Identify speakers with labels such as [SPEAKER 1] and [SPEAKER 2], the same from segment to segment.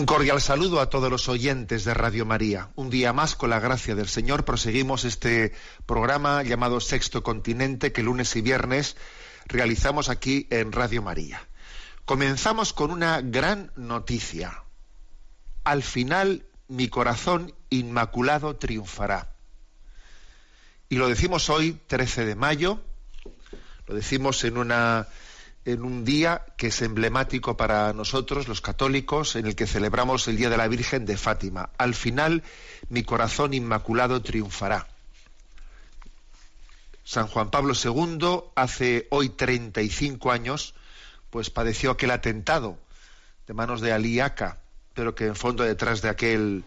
[SPEAKER 1] Un cordial saludo a todos los oyentes de Radio María. Un día más, con la gracia del Señor, proseguimos este programa llamado Sexto Continente que lunes y viernes realizamos aquí en Radio María. Comenzamos con una gran noticia. Al final, mi corazón inmaculado triunfará. Y lo decimos hoy, 13 de mayo, lo decimos en una en un día que es emblemático para nosotros, los católicos, en el que celebramos el Día de la Virgen de Fátima. Al final, mi corazón inmaculado triunfará. San Juan Pablo II, hace hoy 35 años, pues padeció aquel atentado de manos de Aliaca, pero que en fondo detrás de aquel,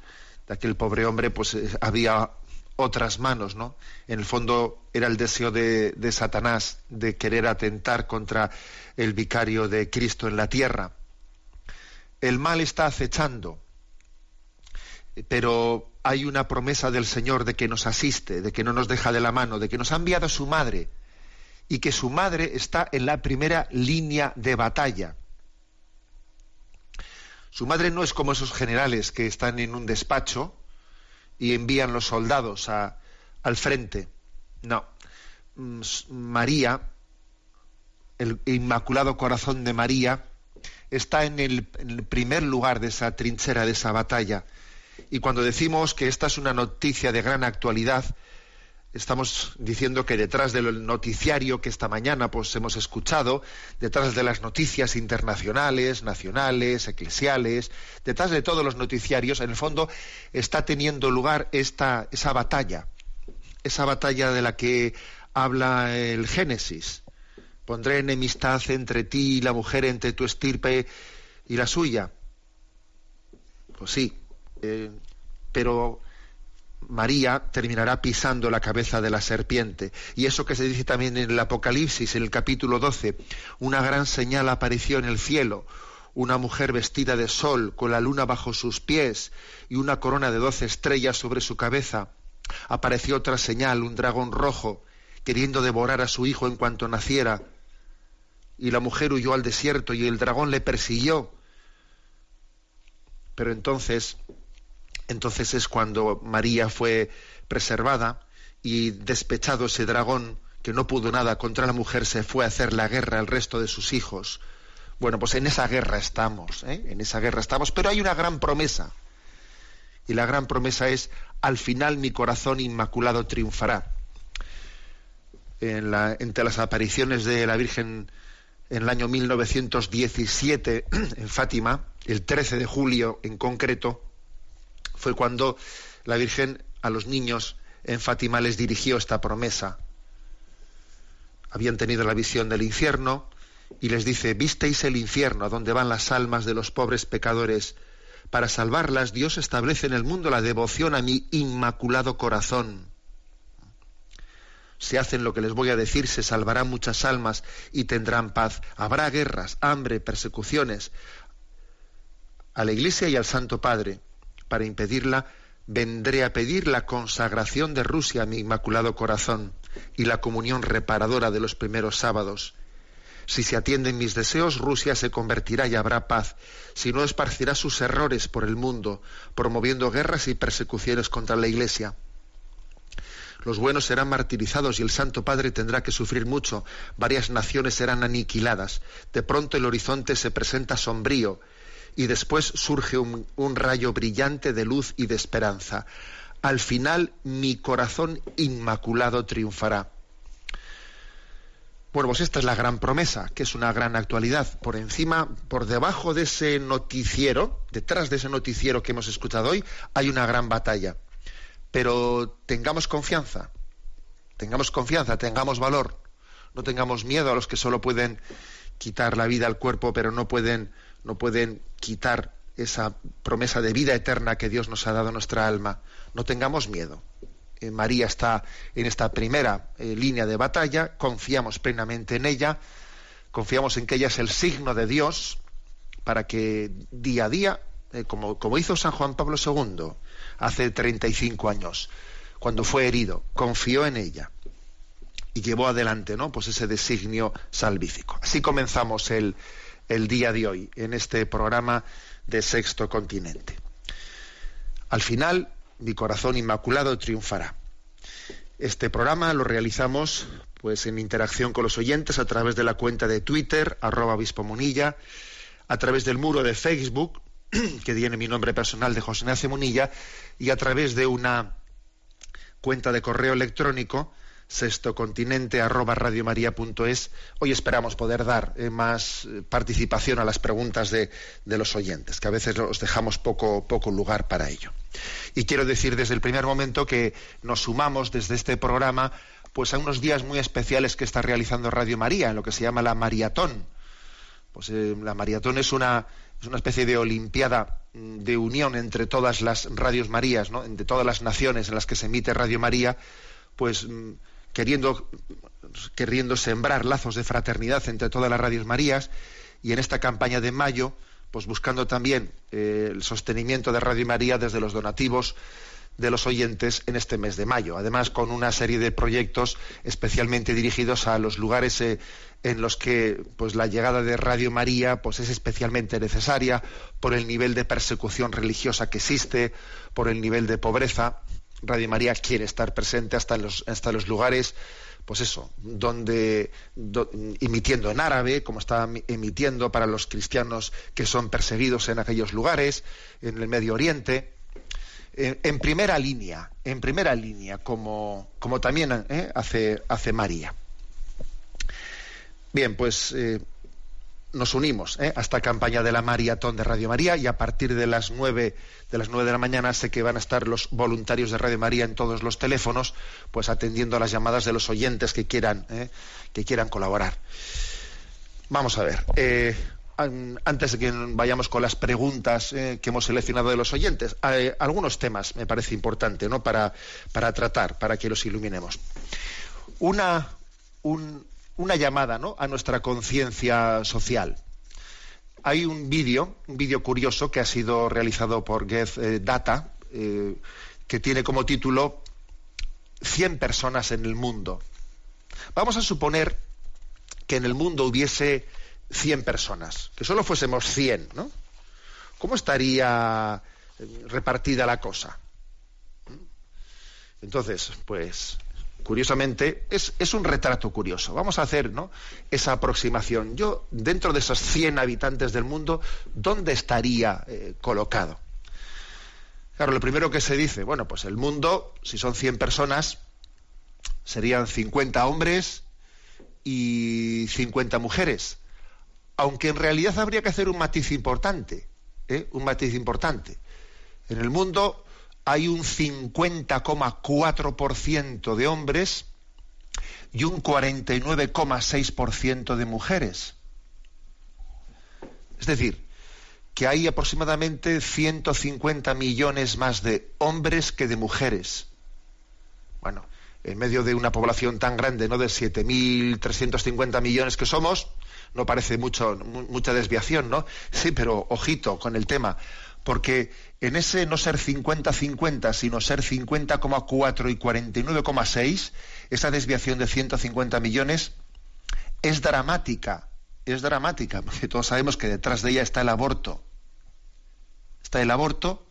[SPEAKER 1] de aquel pobre hombre, pues eh, había otras manos, ¿no? En el fondo era el deseo de, Satanás de querer atentar contra el vicario de Cristo en la tierra. El mal está acechando, pero hay una promesa del Señor de que nos asiste, de que no nos deja de la mano, de que nos ha enviado su madre y que su madre está en la primera línea de batalla. Su madre no es como esos generales que están en un despacho y envían los soldados a- al frente. No. Mm, María, el Inmaculado Corazón de María, está en el, en el primer lugar de esa trinchera, de esa batalla. Y cuando decimos que esta es una noticia de gran actualidad, estamos diciendo que detrás del noticiario que esta mañana pues hemos escuchado, detrás de las noticias internacionales, nacionales, eclesiales, detrás de todos los noticiarios, en el fondo está teniendo lugar esta esa batalla, esa batalla de la que habla el Génesis. Pondré enemistad entre ti y la mujer, entre tu estirpe y la suya. Pues sí, eh, pero María terminará pisando la cabeza de la serpiente. Y eso que se dice también en el Apocalipsis, en el capítulo 12, una gran señal apareció en el cielo, una mujer vestida de sol, con la luna bajo sus pies y una corona de doce estrellas sobre su cabeza. Apareció otra señal, un dragón rojo, queriendo devorar a su hijo en cuanto naciera. Y la mujer huyó al desierto y el dragón le persiguió. Pero entonces entonces es cuando María fue preservada y despechado ese dragón que no pudo nada contra la mujer, se fue a hacer la guerra al resto de sus hijos. Bueno, pues en esa guerra estamos, ¿eh? en esa guerra estamos, pero hay una gran promesa. Y la gran promesa es, al final mi corazón inmaculado triunfará. En la- entre las apariciones de la Virgen en el año 1917 en Fátima, el 13 de julio en concreto, fue cuando la Virgen a los niños en Fátima les dirigió esta promesa. Habían tenido la visión del infierno y les dice, visteis el infierno a donde van las almas de los pobres pecadores. Para salvarlas Dios establece en el mundo la devoción a mi inmaculado corazón. Si hacen lo que les voy a decir, se salvarán muchas almas y tendrán paz. Habrá guerras, hambre, persecuciones. A la Iglesia y al Santo Padre para impedirla, vendré a pedir la consagración de Rusia a mi inmaculado corazón y la comunión reparadora de los primeros sábados. Si se atienden mis deseos, Rusia se convertirá y habrá paz. Si no, esparcirá sus errores por el mundo, promoviendo guerras y persecuciones contra la Iglesia. Los buenos serán martirizados y el Santo Padre tendrá que sufrir mucho. Varias naciones serán aniquiladas. De pronto el horizonte se presenta sombrío y después surge un, rayo brillante de luz y de esperanza. al final mi corazón inmaculado triunfará. Bueno, pues esta es la gran promesa, que es una gran actualidad. Por encima, por debajo de ese noticiero, detrás de ese noticiero que hemos escuchado hoy, hay una gran batalla. Pero tengamos confianza, tengamos confianza, tengamos valor, no tengamos miedo a los que solo pueden quitar la vida al cuerpo, pero no pueden, no pueden quitar esa promesa de vida eterna que Dios nos ha dado a nuestra alma. No tengamos miedo. Eh, María está en esta primera eh, línea de batalla, confiamos plenamente en ella, confiamos en que ella es el signo de Dios para que día a día, eh, como, como hizo San Juan Pablo II hace 35 años, cuando fue herido, confió en ella y llevó adelante ¿no? pues ese designio salvífico. Así comenzamos el, el día de hoy en este programa de Sexto Continente. Al final, mi corazón inmaculado triunfará. Este programa lo realizamos pues en interacción con los oyentes a través de la cuenta de Twitter, arroba obispo Munilla, a través del muro de Facebook, que tiene mi nombre personal de José Ignacio Munilla, y a través de una cuenta de correo electrónico sextocontinente arroba. Hoy esperamos poder dar eh, más eh, participación a las preguntas de, de, los oyentes, que a veces os dejamos poco, poco lugar para ello. Y quiero decir desde el primer momento que nos sumamos desde este programa pues a unos días muy especiales que está realizando Radio María, en lo que se llama la maratón. Pues eh, la maratón es una, es una especie de olimpiada mm, de unión entre todas las radios Marías, ¿no? entre todas las naciones en las que se emite Radio María, pues mm, queriendo, queriendo sembrar lazos de fraternidad entre todas las radios Marías y en esta campaña de mayo, pues buscando también eh, el sostenimiento de Radio María desde los donativos de los oyentes en este mes de mayo. Además, con una serie de proyectos especialmente dirigidos a los lugares eh, en los que pues, la llegada de Radio María pues, es especialmente necesaria por el nivel de persecución religiosa que existe, por el nivel de pobreza. Radio María quiere estar presente hasta los, hasta los lugares, pues eso, donde emitiendo en árabe, como está emitiendo para los cristianos que son perseguidos en aquellos lugares, en el Medio Oriente, en, primera línea, en primera línea, como, como también ¿eh? hace, hace María. Bien, pues eh, nos unimos ¿eh? a esta campaña de la maratón de Radio María y a partir de las nueve de las nueve de la mañana sé que van a estar los voluntarios de Radio María en todos los teléfonos, pues atendiendo a las llamadas de los oyentes que quieran ¿eh? que quieran colaborar. Vamos a ver. Eh, antes de que vayamos con las preguntas que hemos seleccionado de los oyentes, algunos temas me parece importante ¿no? para, para tratar, para que los iluminemos. Una, un, una llamada ¿no? a nuestra conciencia social. Hay un vídeo, un vídeo curioso que ha sido realizado por Get eh, Data, eh, que tiene como título 100 personas en el mundo. Vamos a suponer que en el mundo hubiese 100 personas, que solo fuésemos 100, ¿no? ¿Cómo estaría eh, repartida la cosa? Entonces, pues curiosamente, es, un retrato curioso. Vamos a hacer ¿no? esa aproximación. Yo, dentro de esos 100 habitantes del mundo, ¿dónde estaría eh, colocado? Claro, lo primero que se dice, bueno, pues el mundo, si son 100 personas, serían 50 hombres y 50 mujeres. Aunque en realidad habría que hacer un matiz importante, ¿eh? un matiz importante. En el mundo hay un 50,4% de hombres y un 49,6% de mujeres. Es decir, que hay aproximadamente 150 millones más de hombres que de mujeres. Bueno, en medio de una población tan grande, ¿no? De 7.350 millones que somos, no parece mucho, mucha desviación, ¿no? Sí, pero ojito con el tema porque en ese no ser 50-50, sino ser 50,4 y 49,6, esa desviación de 150 millones es dramática, es dramática, porque todos sabemos que detrás de ella está el aborto. Está el aborto,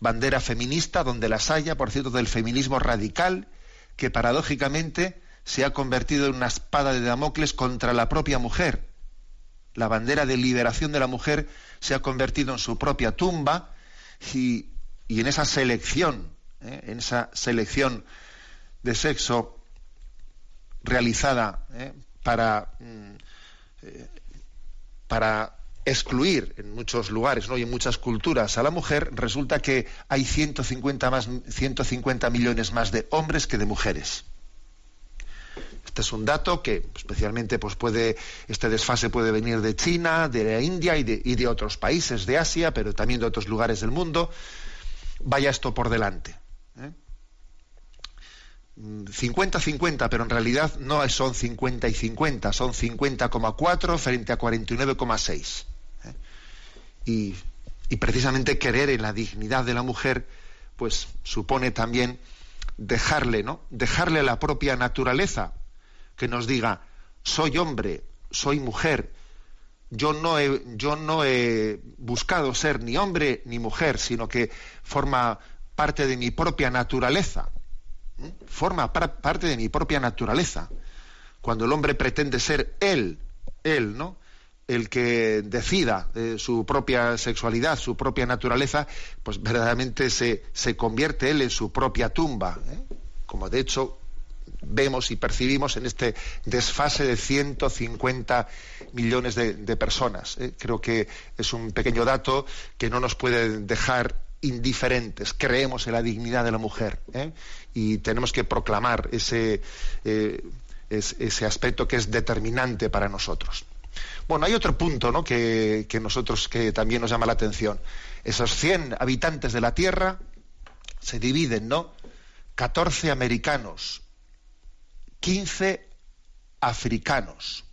[SPEAKER 1] bandera feminista, donde las haya, por cierto, del feminismo radical, que paradójicamente se ha convertido en una espada de Damocles contra la propia mujer. La bandera de liberación de la mujer se ha convertido en su propia tumba y, en esa selección ¿eh? en esa selección de sexo realizada ¿eh? para, mm, eh, para excluir en muchos lugares ¿no? y en muchas culturas a la mujer, resulta que hay 150, más, 150 millones más de hombres que de mujeres. Este es un dato que especialmente pues puede, este desfase puede venir de China, de la India y de, otros países de Asia, pero también de otros lugares del mundo. Vaya esto por delante. 50-50, ¿eh? pero en realidad no son 50 y 50, son 50,4 frente a 49,6. ¿eh? Y, y, precisamente querer en la dignidad de la mujer, pues supone también dejarle, ¿no? Dejarle la propia naturaleza, que nos diga, soy hombre, soy mujer, yo no he, yo no he buscado ser ni hombre ni mujer, sino que forma parte de mi propia naturaleza. Forma parte de mi propia naturaleza. Cuando el hombre pretende ser él, él, ¿no? El que decida su propia sexualidad, su propia naturaleza, pues verdaderamente se, se convierte él en su propia tumba. ¿eh? Como de hecho vemos y percibimos en este desfase de 150 millones de, personas. ¿eh? Creo que es un pequeño dato que no nos puede dejar indiferentes. Creemos en la dignidad de la mujer ¿eh? y tenemos que proclamar ese, eh, ese aspecto que es determinante para nosotros. Bueno, hay otro punto ¿no? que, que nosotros que también nos llama la atención. Esos 100 habitantes de la Tierra se dividen, ¿no? 14 americanos, 15 africanos,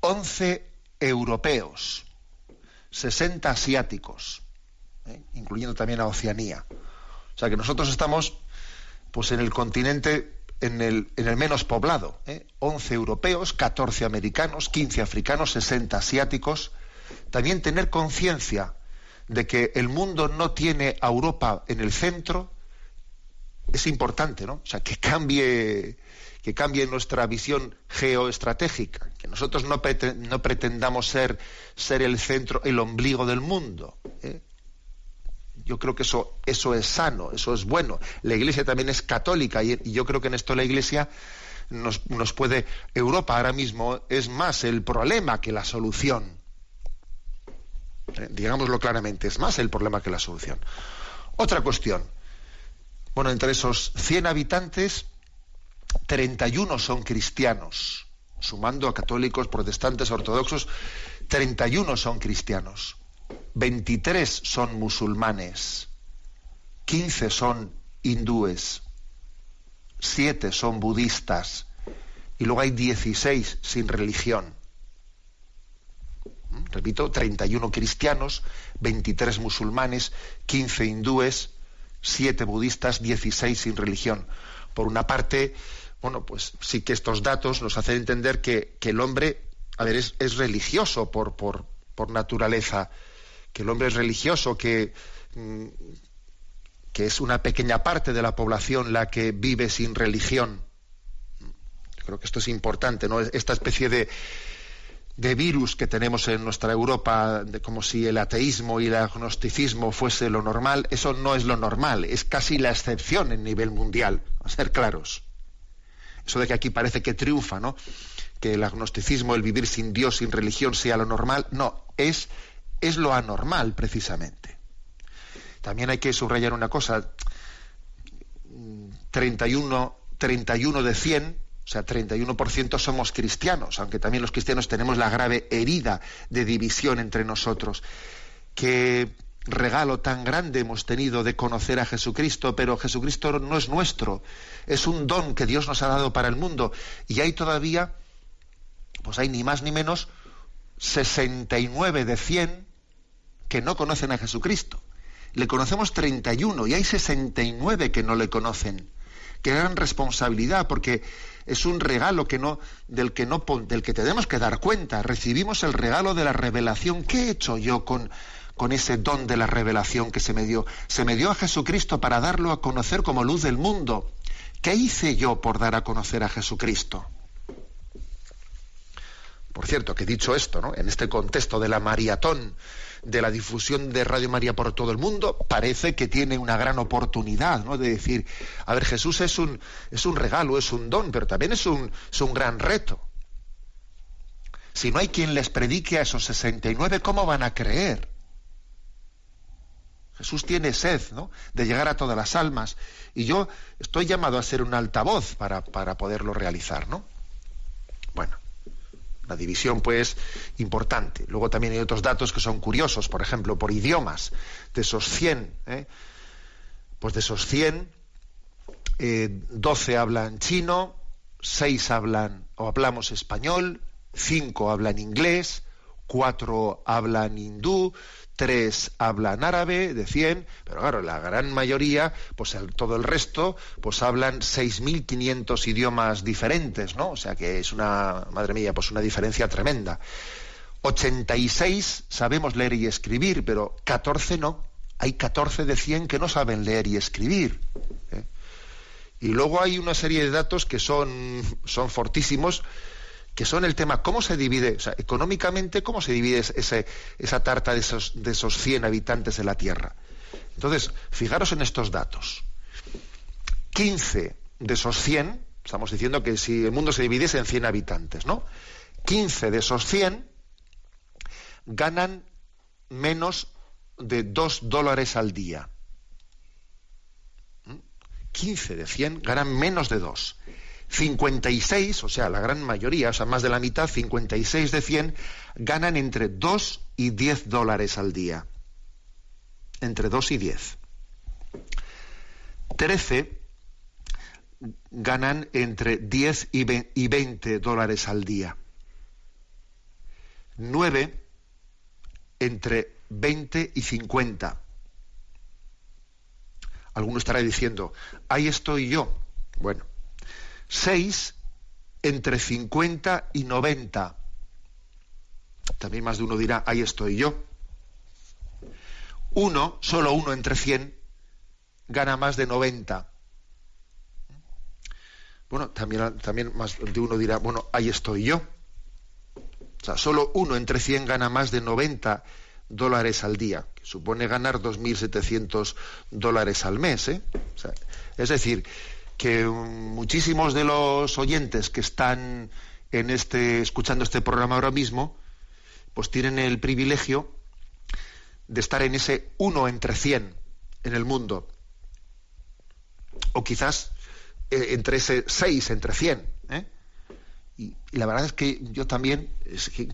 [SPEAKER 1] 11 europeos, 60 asiáticos, ¿eh? incluyendo también a Oceanía. O sea que nosotros estamos pues en el continente en el, en el menos poblado, ¿eh? 11 europeos, 14 americanos, 15 africanos, 60 asiáticos. También tener conciencia de que el mundo no tiene a Europa en el centro es importante, ¿no? O sea, que cambie que cambie nuestra visión geoestratégica, que nosotros no, pretendamos ser, ser, el centro, el ombligo del mundo. ¿eh? Yo creo que eso, es sano, eso es bueno. La Iglesia también es católica y, yo creo que en esto la Iglesia nos, nos puede... Europa ahora mismo es más el problema que la solución. ¿Eh? Digámoslo claramente, es más el problema que la solución. Otra cuestión. Bueno, entre esos 100 habitantes 31 son cristianos, sumando a católicos, protestantes, ortodoxos, 31 son cristianos, 23 son musulmanes, 15 son hindúes, 7 son budistas y luego hay 16 sin religión. ¿Mm? Repito, 31 cristianos, 23 musulmanes, 15 hindúes, 7 budistas, 16 sin religión. Por una parte, bueno, pues sí que estos datos nos hacen entender que, el hombre, a ver, es, religioso por, naturaleza, que el hombre es religioso, que, mm, que es una pequeña parte de la población la que vive sin religión. creo que esto es importante, ¿no? Esta especie de, de virus que tenemos en nuestra Europa, de como si el ateísmo y el agnosticismo fuese lo normal, eso no es lo normal, es casi la excepción en nivel mundial, a ser claros. Eso de que aquí parece que triunfa, ¿no? Que el agnosticismo, el vivir sin Dios, sin religión, sea lo normal. No, es, es lo anormal, precisamente. También hay que subrayar una cosa. 31, 31 de 100, o sea, 31% somos cristianos, aunque también los cristianos tenemos la grave herida de división entre nosotros. Que regalo tan grande hemos tenido de conocer a Jesucristo, pero Jesucristo no es nuestro, es un don que Dios nos ha dado para el mundo. Y hay todavía, pues hay ni más ni menos, 69 de 100 que no conocen a Jesucristo. Le conocemos 31 y hay 69 que no le conocen. Qué gran responsabilidad, porque es un regalo que no, del, que no, del que tenemos que dar cuenta. Recibimos el regalo de la revelación. ¿Qué he hecho yo con, con ese don de la revelación que se me dio. Se me dio a Jesucristo para darlo a conocer como luz del mundo. ¿Qué hice yo por dar a conocer a Jesucristo? Por cierto, que dicho esto, ¿no? en este contexto de la maratón, de la difusión de Radio María por todo el mundo, parece que tiene una gran oportunidad ¿no? de decir, a ver, Jesús es un, es un regalo, es un don, pero también es un, es un gran reto. Si no hay quien les predique a esos 69, ¿cómo van a creer? Jesús tiene sed ¿no? de llegar a todas las almas y yo estoy llamado a ser un altavoz para, para poderlo realizar, ¿no? Bueno, la división pues importante. Luego también hay otros datos que son curiosos, por ejemplo, por idiomas. De esos 100, ¿eh? pues de esos 100, 12 eh, hablan chino, 6 hablan o hablamos español, 5 hablan inglés, 4 hablan hindú, tres hablan árabe, de 100, pero claro, la gran mayoría, pues todo el resto, pues hablan 6.500 idiomas diferentes, ¿no? O sea que es una, madre mía, pues una diferencia tremenda. 86 sabemos leer y escribir, pero 14 no. Hay 14 de 100 que no saben leer y escribir. ¿eh? Y luego hay una serie de datos que son, son fortísimos que son el tema, cómo se divide, o sea, económicamente, cómo se divide ese, esa tarta de esos, de esos 100 habitantes de la Tierra. Entonces, fijaros en estos datos. 15 de esos 100, estamos diciendo que si el mundo se dividiese en 100 habitantes, ¿no? 15 de esos 100 ganan menos de 2 dólares al día. 15 ¿Mm? de 100 ganan menos de 2. 56, o sea, la gran mayoría, o sea, más de la mitad, 56 de 100, ganan entre 2 y 10 dólares al día. Entre 2 y 10. 13 ganan entre 10 y 20 dólares al día. 9 entre 20 y 50. Alguno estará diciendo, ahí estoy yo. Bueno, 6 entre 50 y 90. También más de uno dirá, ahí estoy yo. Uno, solo uno entre 100, gana más de 90. Bueno, también, también más de uno dirá, bueno, ahí estoy yo. O sea, solo uno entre 100 gana más de 90 dólares al día, que supone ganar 2.700 dólares al mes. ¿eh? es decir, que muchísimos de los oyentes que están en este, escuchando este programa ahora mismo, pues tienen el privilegio de estar en ese uno entre 100 en el mundo. O quizás eh, entre ese 6 entre 100. ¿eh? Y, la verdad es que yo también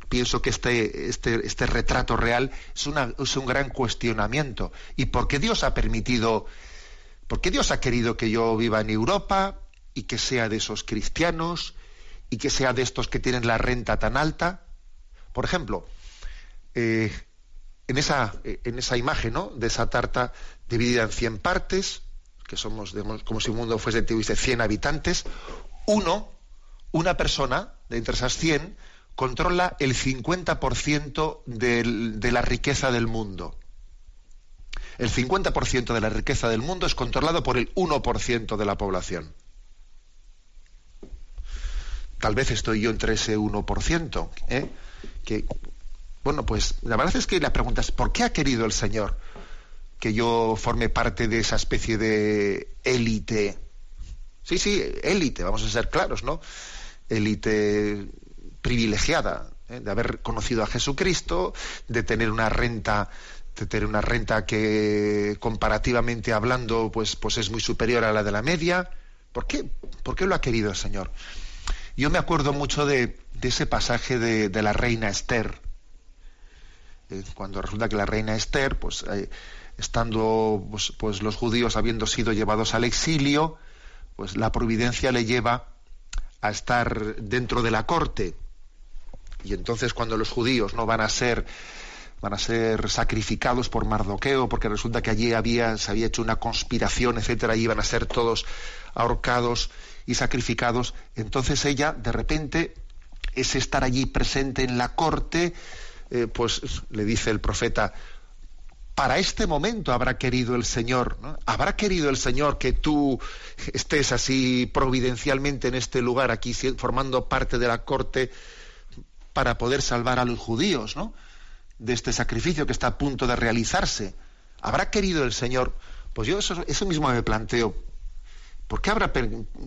[SPEAKER 1] pienso que este, este, este retrato real es, una, es un gran cuestionamiento. ¿Y por qué Dios ha permitido ¿Por qué Dios ha querido que yo viva en Europa y que sea de esos cristianos y que sea de estos que tienen la renta tan alta? Por ejemplo, eh, en, esa, en esa imagen ¿no? de esa tarta dividida en 100 partes, que somos como si el mundo fuese tuviese 100 habitantes, uno, una persona de entre esas 100, controla el 50% de la riqueza del mundo. El 50% de la riqueza del mundo es controlado por el 1% de la población. Tal vez estoy yo entre ese 1%. ¿eh? Que, bueno, pues la verdad es que la pregunta es, ¿por qué ha querido el Señor que yo forme parte de esa especie de élite? Sí, sí, élite, vamos a ser claros, ¿no? Élite privilegiada, ¿eh? de haber conocido a Jesucristo, de tener una renta tener una renta que comparativamente hablando pues, pues es muy superior a la de la media. ¿Por qué? ¿Por qué lo ha querido el Señor? Yo me acuerdo mucho de, ese pasaje de, la reina Esther, eh, cuando resulta que la reina Esther, pues eh, estando pues, pues, los judíos habiendo sido llevados al exilio, pues la providencia le lleva a estar dentro de la corte. Y entonces cuando los judíos no van a ser van a ser sacrificados por Mardoqueo, porque resulta que allí había, se había hecho una conspiración, etcétera, y iban a ser todos ahorcados y sacrificados. Entonces ella, de repente, ese estar allí presente en la corte, eh, pues le dice el profeta, para este momento habrá querido el Señor, ¿no? habrá querido el Señor que tú estés así providencialmente en este lugar, aquí formando parte de la corte para poder salvar a los judíos, ¿no? De este sacrificio que está a punto de realizarse. ¿Habrá querido el Señor? Pues yo eso, eso mismo me planteo. ¿Por qué habrá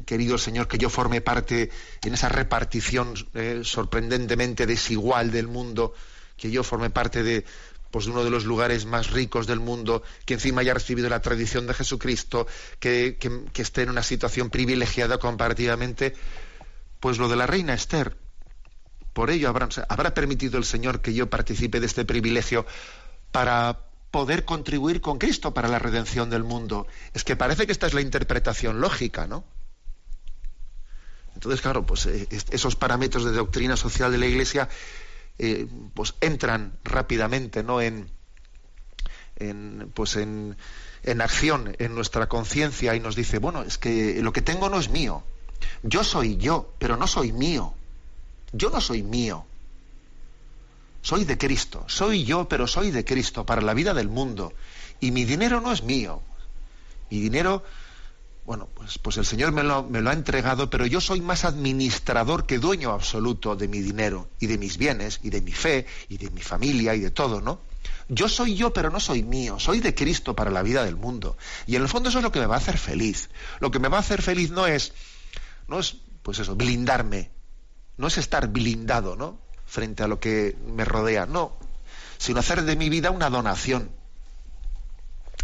[SPEAKER 1] querido el Señor que yo forme parte en esa repartición eh, sorprendentemente desigual del mundo, que yo forme parte de, pues, de uno de los lugares más ricos del mundo, que encima haya recibido la tradición de Jesucristo, que, que esté en una situación privilegiada comparativamente? Pues lo de la reina Esther. Por ello habrá, permitido el Señor que yo participe de este privilegio para poder contribuir con Cristo para la redención del mundo. Es que parece que esta es la interpretación lógica, ¿no? Entonces, claro, pues eh, esos parámetros de doctrina social de la Iglesia eh, pues entran rápidamente, ¿no? En pues en, en acción en nuestra conciencia y nos dice, bueno, es que lo que tengo no es mío. Yo soy yo, pero no soy mío. Yo no soy mío. Soy de Cristo, soy yo, pero soy de Cristo para la vida del mundo. Y mi dinero no es mío. Mi dinero, bueno, pues, pues el Señor me lo, me lo ha entregado, pero yo soy más administrador que dueño absoluto de mi dinero y de mis bienes y de mi fe y de mi familia y de todo, ¿no? Yo soy yo, pero no soy mío, soy de Cristo para la vida del mundo. Y en el fondo eso es lo que me va a hacer feliz. Lo que me va a hacer feliz no es, no es, pues eso, blindarme, no es estar blindado, ¿no? frente a lo que me rodea, no, sino hacer de mi vida una donación.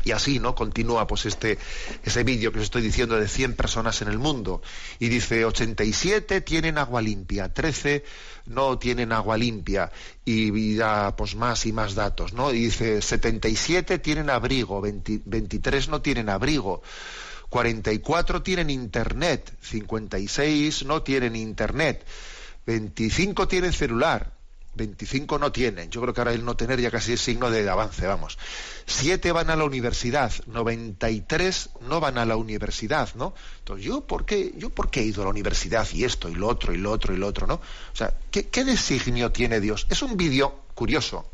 [SPEAKER 1] Y así, ¿no? Continúa pues este ese vídeo que os estoy diciendo de 100 personas en el mundo y dice 87 tienen agua limpia, 13 no tienen agua limpia y, da pues más y más datos, ¿no? Y dice 77 tienen abrigo, 23 no tienen abrigo. 44 tienen internet, 56 no tienen internet. 25 tienen celular, 25 no tienen. Yo creo que ahora el no tener ya casi es signo de avance, vamos. 7 van a la universidad, 93 no van a la universidad, ¿no? Entonces, ¿yo por qué, yo por qué he ido a la universidad y esto y lo otro y lo otro y lo otro, ¿no? O sea, ¿qué, designio tiene Dios? Es un vídeo curioso,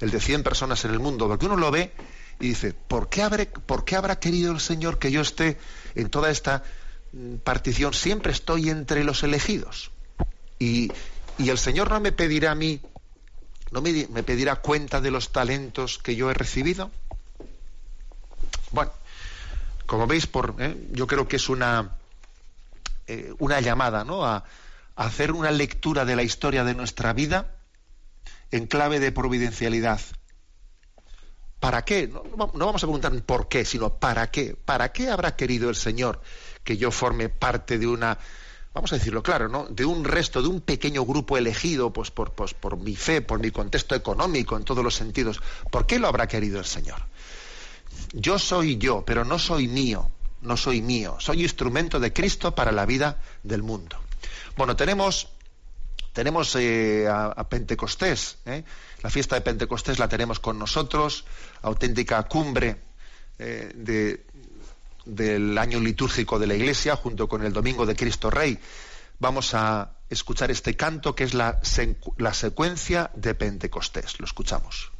[SPEAKER 1] el de 100 personas en el mundo, porque uno lo ve y dice, ¿por qué, habré, ¿por qué habrá querido el Señor que yo esté en toda esta mm, partición? Siempre estoy entre los elegidos. Y, el Señor no me pedirá a mí, no me, pedirá cuenta de los talentos que yo he recibido. Bueno, como veis, ¿eh? yo creo que es una, eh, una llamada ¿no? a, hacer una lectura de la historia de nuestra vida en clave de providencialidad. ¿Para qué? No, no, vamos a preguntar por qué, sino ¿para qué? ¿Para qué habrá querido el Señor que yo forme parte de una vamos a decirlo claro, ¿no? de un resto, de un pequeño grupo elegido pues por, pues, por mi fe, por mi contexto económico, en todos los sentidos. ¿Por qué lo habrá querido el Señor? Yo soy yo, pero no soy mío, no soy mío, soy instrumento de Cristo para la vida del mundo. Bueno, tenemos, tenemos eh, a, Pentecostés, ¿eh? la fiesta de Pentecostés la tenemos con nosotros, auténtica cumbre eh, de, del año litúrgico de la Iglesia, junto con el Domingo de Cristo Rey, vamos a escuchar este canto que es la, la secuencia de Pentecostés. Lo escuchamos.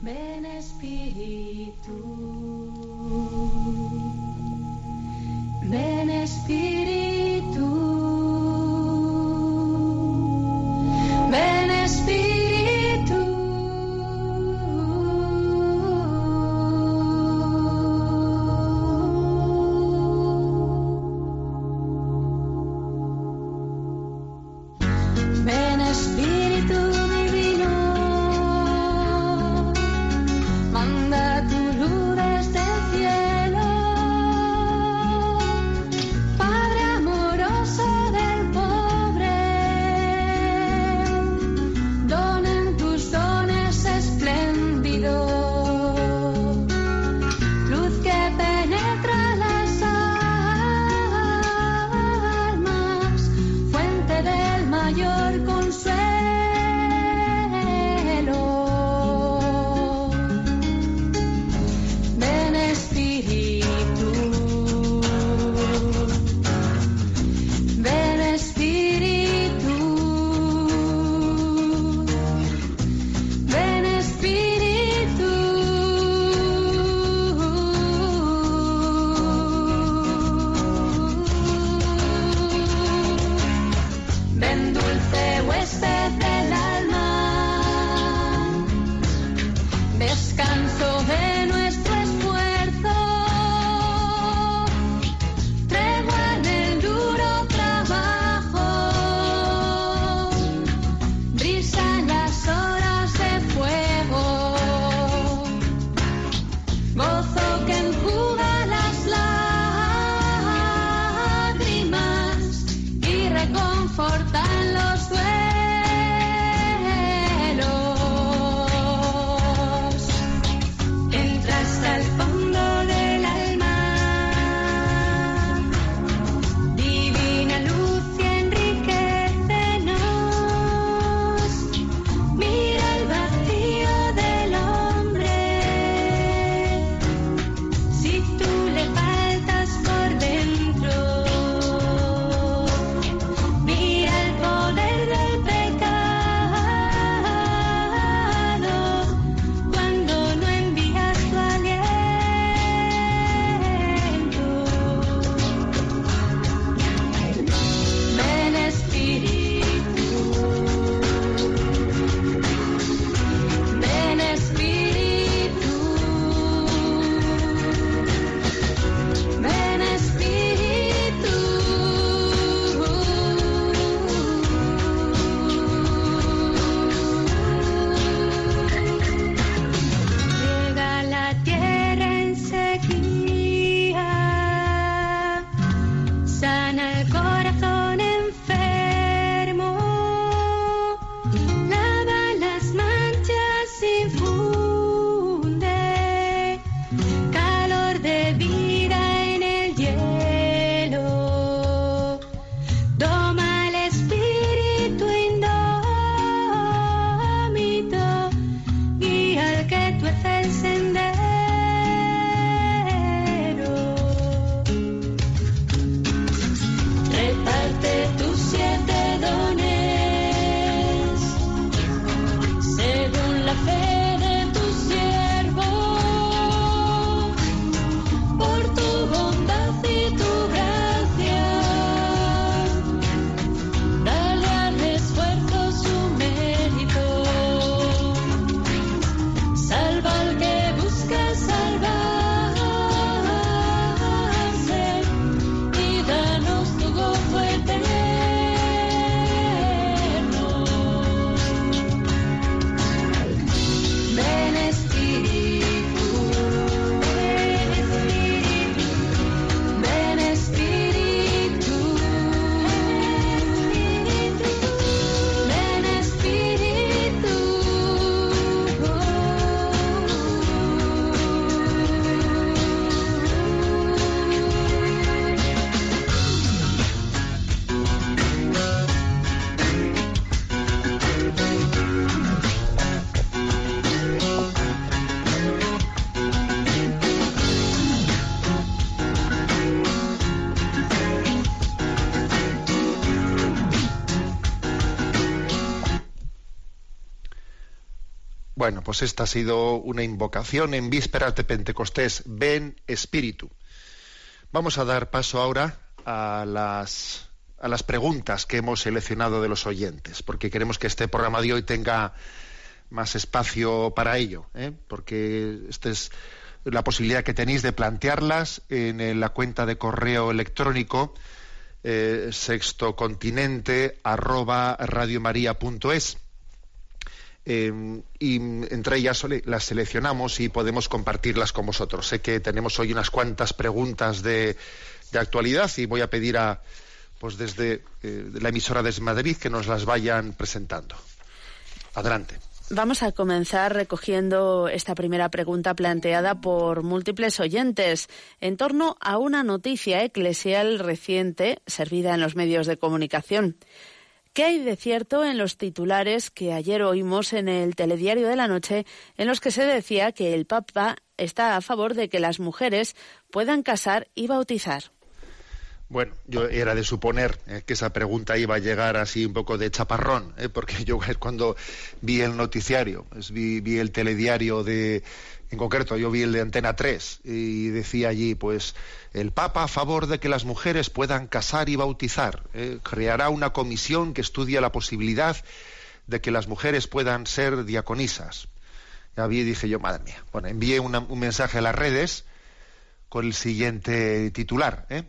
[SPEAKER 2] Ven Espíritu, ven Espíritu, ven Espíritu.
[SPEAKER 1] Pues esta ha sido una invocación en vísperas de Pentecostés. Ven Espíritu. Vamos a dar paso ahora a las, a las preguntas que hemos seleccionado de los oyentes, porque queremos que este programa de hoy tenga más espacio para ello, ¿eh? porque esta es la posibilidad que tenéis de plantearlas en, la cuenta de correo electrónico eh, sextocontinente arroba. Eh, y entre ellas las seleccionamos y podemos compartirlas con vosotros. Sé que tenemos hoy unas cuantas preguntas de, de actualidad y voy a pedir a, pues desde eh, la emisora de Madrid que nos las vayan presentando. Adelante.
[SPEAKER 3] Vamos a comenzar recogiendo esta primera pregunta planteada por múltiples oyentes en torno a una noticia eclesial reciente servida en los medios de comunicación. ¿Qué hay de cierto en los titulares que ayer oímos en el telediario de la noche en los que se decía que el Papa está a favor de que las mujeres puedan casar y bautizar?
[SPEAKER 1] Bueno, yo era de suponer eh, que esa pregunta iba a llegar así un poco de chaparrón, eh, porque yo cuando vi el noticiario, vi, vi el telediario de, en concreto yo vi el de Antena 3 y decía allí, pues el Papa a favor de que las mujeres puedan casar y bautizar, eh, creará una comisión que estudia la posibilidad de que las mujeres puedan ser diaconisas. Ya vi y dije yo, madre mía. Bueno, envié un mensaje a las redes con el siguiente titular. ¿eh?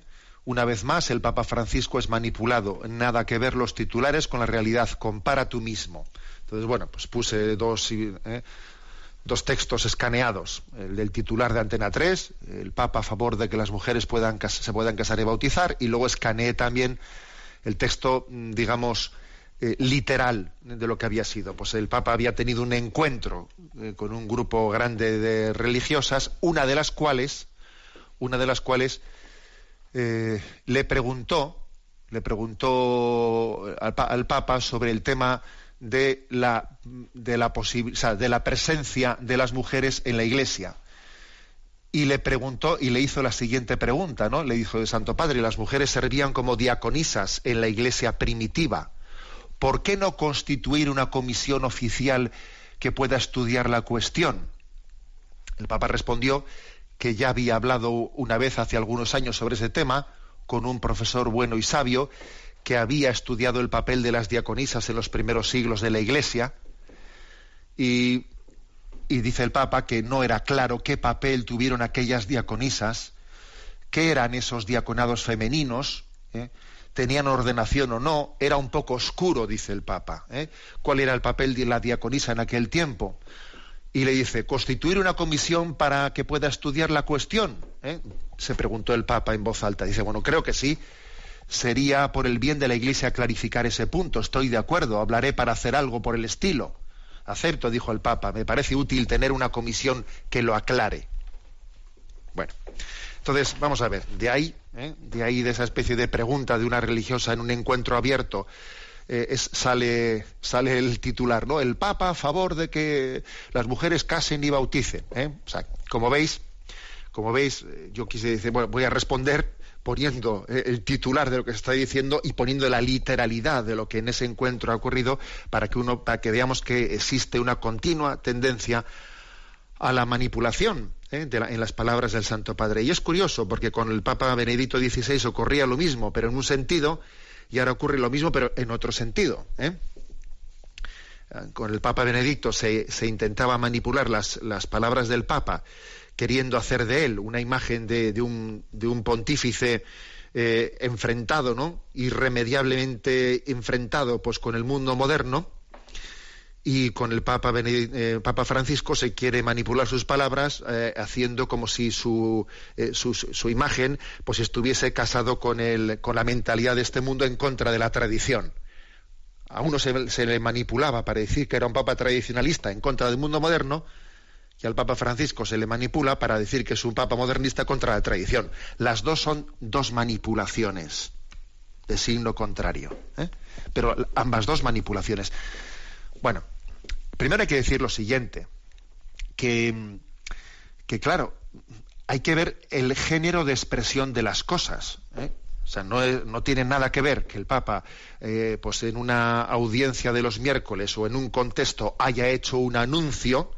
[SPEAKER 1] Una vez más, el Papa Francisco es manipulado. Nada que ver los titulares con la realidad. Compara tú mismo. Entonces, bueno, pues puse dos, ¿eh? dos textos escaneados. El del titular de Antena 3, el Papa a favor de que las mujeres puedan, se puedan casar y bautizar, y luego escaneé también el texto, mm, digamos, eh, literal de lo que había sido. Pues el Papa había tenido un encuentro eh, con un grupo grande de religiosas, una de las cuales, una de las cuales eh, le preguntó, le preguntó al, pa- al Papa sobre el tema de la de la de la presencia de las mujeres en la Iglesia y le preguntó y le hizo la siguiente pregunta, ¿no? Le dijo Santo Padre, las mujeres servían como diaconisas en la iglesia primitiva. ¿Por qué no constituir una comisión oficial que pueda estudiar la cuestión? El Papa respondió que ya había hablado una vez hace algunos años sobre ese tema con un profesor bueno y sabio que había estudiado el papel de las diaconisas en los primeros siglos de la Iglesia y dice el Papa que no era claro qué papel tuvieron aquellas diaconisas, qué eran esos diaconados femeninos, ¿eh? tenían ordenación o no, era un poco oscuro, dice el Papa, ¿eh? cuál era el papel de la diaconisa en aquel tiempo. Y le dice, ¿constituir una comisión para que pueda estudiar la cuestión? ¿eh? Se preguntó el Papa en voz alta. Dice, bueno, creo que sí. Sería por el bien de la Iglesia clarificar ese punto. Estoy de acuerdo. Hablaré para hacer algo por el estilo. Acepto, dijo el Papa, me parece útil tener una comisión que lo aclare. Bueno, entonces vamos a ver, de ahí, ¿eh? de ahí de esa especie de pregunta de una religiosa en un encuentro abierto, eh, es- sale, sale el titular, ¿no? El Papa a favor de que las mujeres casen y bauticen. ¿eh? O sea, como veis, como veis, eh, yo quise decir, bueno, voy a responder poniendo eh, el titular de lo que se está diciendo y poniendo la literalidad de lo que en ese encuentro ha ocurrido para que uno, para que veamos que existe una continua tendencia a la manipulación en las palabras del Santo Padre. Y es curioso porque con el Papa Benedicto XVI ocurría lo mismo, pero en un sentido, y ahora ocurre lo mismo, pero en otro sentido. ¿eh? Con el Papa Benedicto se, intentaba manipular las, palabras del Papa, queriendo hacer de él una imagen de, de un, de un pontífice eh, enfrentado, ¿no? irremediablemente enfrentado pues, con el mundo moderno y con el Papa, eh, Papa Francisco se quiere manipular sus palabras eh, haciendo como si su, eh, su, imagen pues estuviese casado con, el, con la mentalidad de este mundo en contra de la tradición. A uno se, se le manipulaba para decir que era un papa tradicionalista en contra del mundo moderno y al Papa Francisco se le manipula para decir que es un papa modernista contra la tradición. Las dos son dos manipulaciones de signo contrario. Pero ambas dos manipulaciones. Bueno, primero hay que decir lo siguiente, que, claro, hay que ver el género de expresión de las cosas. ¿eh? O sea, no, no tiene nada que ver que el Papa, eh, pues en una audiencia de los miércoles o en un contexto haya hecho un anuncio,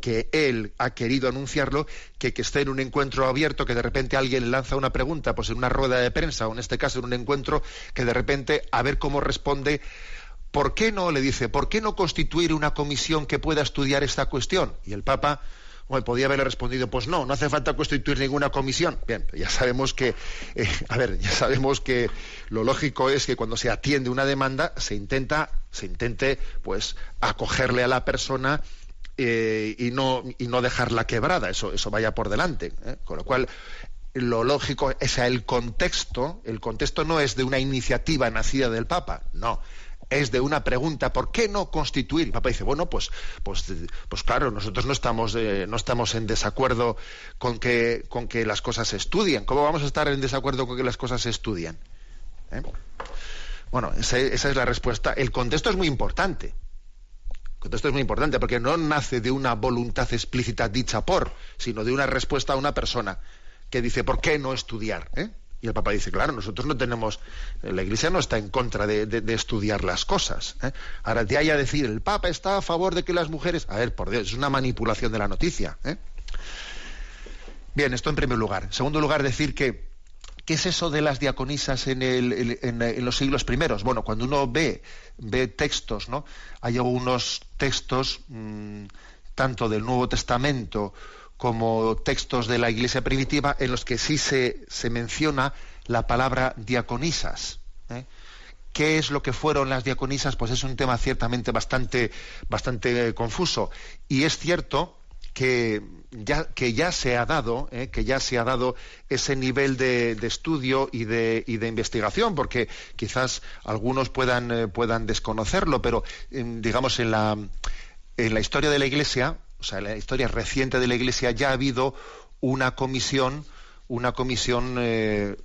[SPEAKER 1] que él ha querido anunciarlo, que que esté en un encuentro abierto, que de repente alguien lanza una pregunta, pues en una rueda de prensa o en este caso en un encuentro, que de repente a ver cómo responde. ¿Por qué no, le dice, por qué no constituir una comisión que pueda estudiar esta cuestión? Y el Papa, bueno, podía haberle respondido, pues no, no hace falta constituir ninguna comisión. Bien, ya sabemos que, eh, a ver, ya sabemos que lo lógico es que cuando se atiende una demanda se intenta, se intente, pues, acogerle a la persona eh, y no y no dejarla quebrada. Eso, eso vaya por delante. ¿eh? Con lo cual lo lógico es el contexto, el contexto no es de una iniciativa nacida del Papa, no, es de una pregunta, ¿por qué no constituir? Y el Papa dice, bueno, pues, pues, pues claro, nosotros no estamos, eh, no estamos en desacuerdo con que, con que las cosas se estudien. ¿Cómo vamos a estar en desacuerdo con que las cosas se estudien? ¿Eh? Bueno, esa es la respuesta. El contexto es muy importante. El contexto es muy importante porque no nace de una voluntad explícita dicha por, sino de una respuesta a una persona que dice, ¿por qué no estudiar? ¿Eh? Y el Papa dice, claro, nosotros no tenemos, la Iglesia no está en contra de, de- estudiar las cosas. ¿eh? Ahora, de ahí a decir, el Papa está a favor de que las mujeres... A ver, por Dios, es una manipulación de la noticia. ¿eh? Bien, esto en primer lugar. En segundo lugar, decir que, ¿qué es eso de las diaconisas en, el- en los siglos primeros? Bueno, cuando uno ve, ve textos, ¿no? Hay algunos textos, mm, tanto del Nuevo Testamento como textos de la Iglesia primitiva, en los que sí se, se menciona la palabra diaconisas. ¿eh? ¿Qué es lo que fueron las diaconisas? Pues es un tema ciertamente bastante, bastante eh, confuso. Y es cierto que ya, que ya se ha dado, ¿eh? que ya se ha dado ese nivel de, de estudio y de, y de, investigación, porque quizás algunos puedan, puedan desconocerlo, pero digamos en la, en la historia de la Iglesia, o sea, en la historia reciente de la Iglesia ya ha habido una comisión, una comisión eh,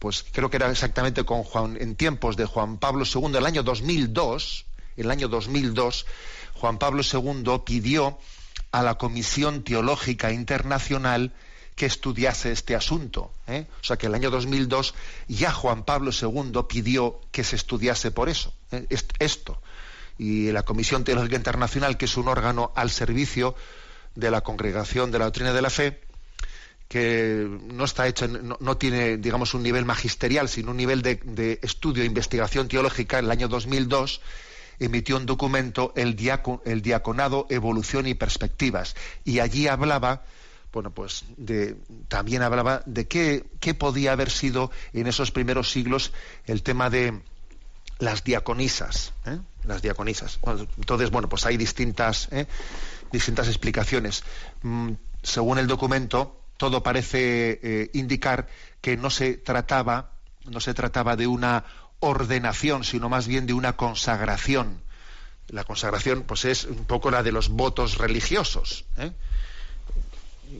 [SPEAKER 1] pues creo que era exactamente con Juan, en tiempos de Juan Pablo II, el año 2002, el año 2002, Juan Pablo II pidió a la Comisión Teológica Internacional que estudiase este asunto. ¿eh? O sea que el año 2002 ya Juan Pablo II pidió que se estudiase por eso, ¿eh? esto. Y la Comisión Teológica Internacional, que es un órgano al servicio de la Congregación de la Doctrina de la Fe, que no está hecho, no, tiene, digamos, un nivel magisterial, sino un nivel de, de estudio e investigación teológica, en el año 2002 emitió un documento, el, el Diaconado, Evolución y Perspectivas, y allí hablaba, bueno, pues de, también hablaba de qué, qué podía haber sido en esos primeros siglos el tema de las diaconisas, ¿eh? las diaconisas. entonces, bueno, pues hay distintas, ¿eh? distintas explicaciones. Mm, según el documento, todo parece eh, indicar que no se trataba, no se trataba de una ordenación, sino más bien de una consagración. La consagración, pues, es un poco la de los votos religiosos. ¿eh?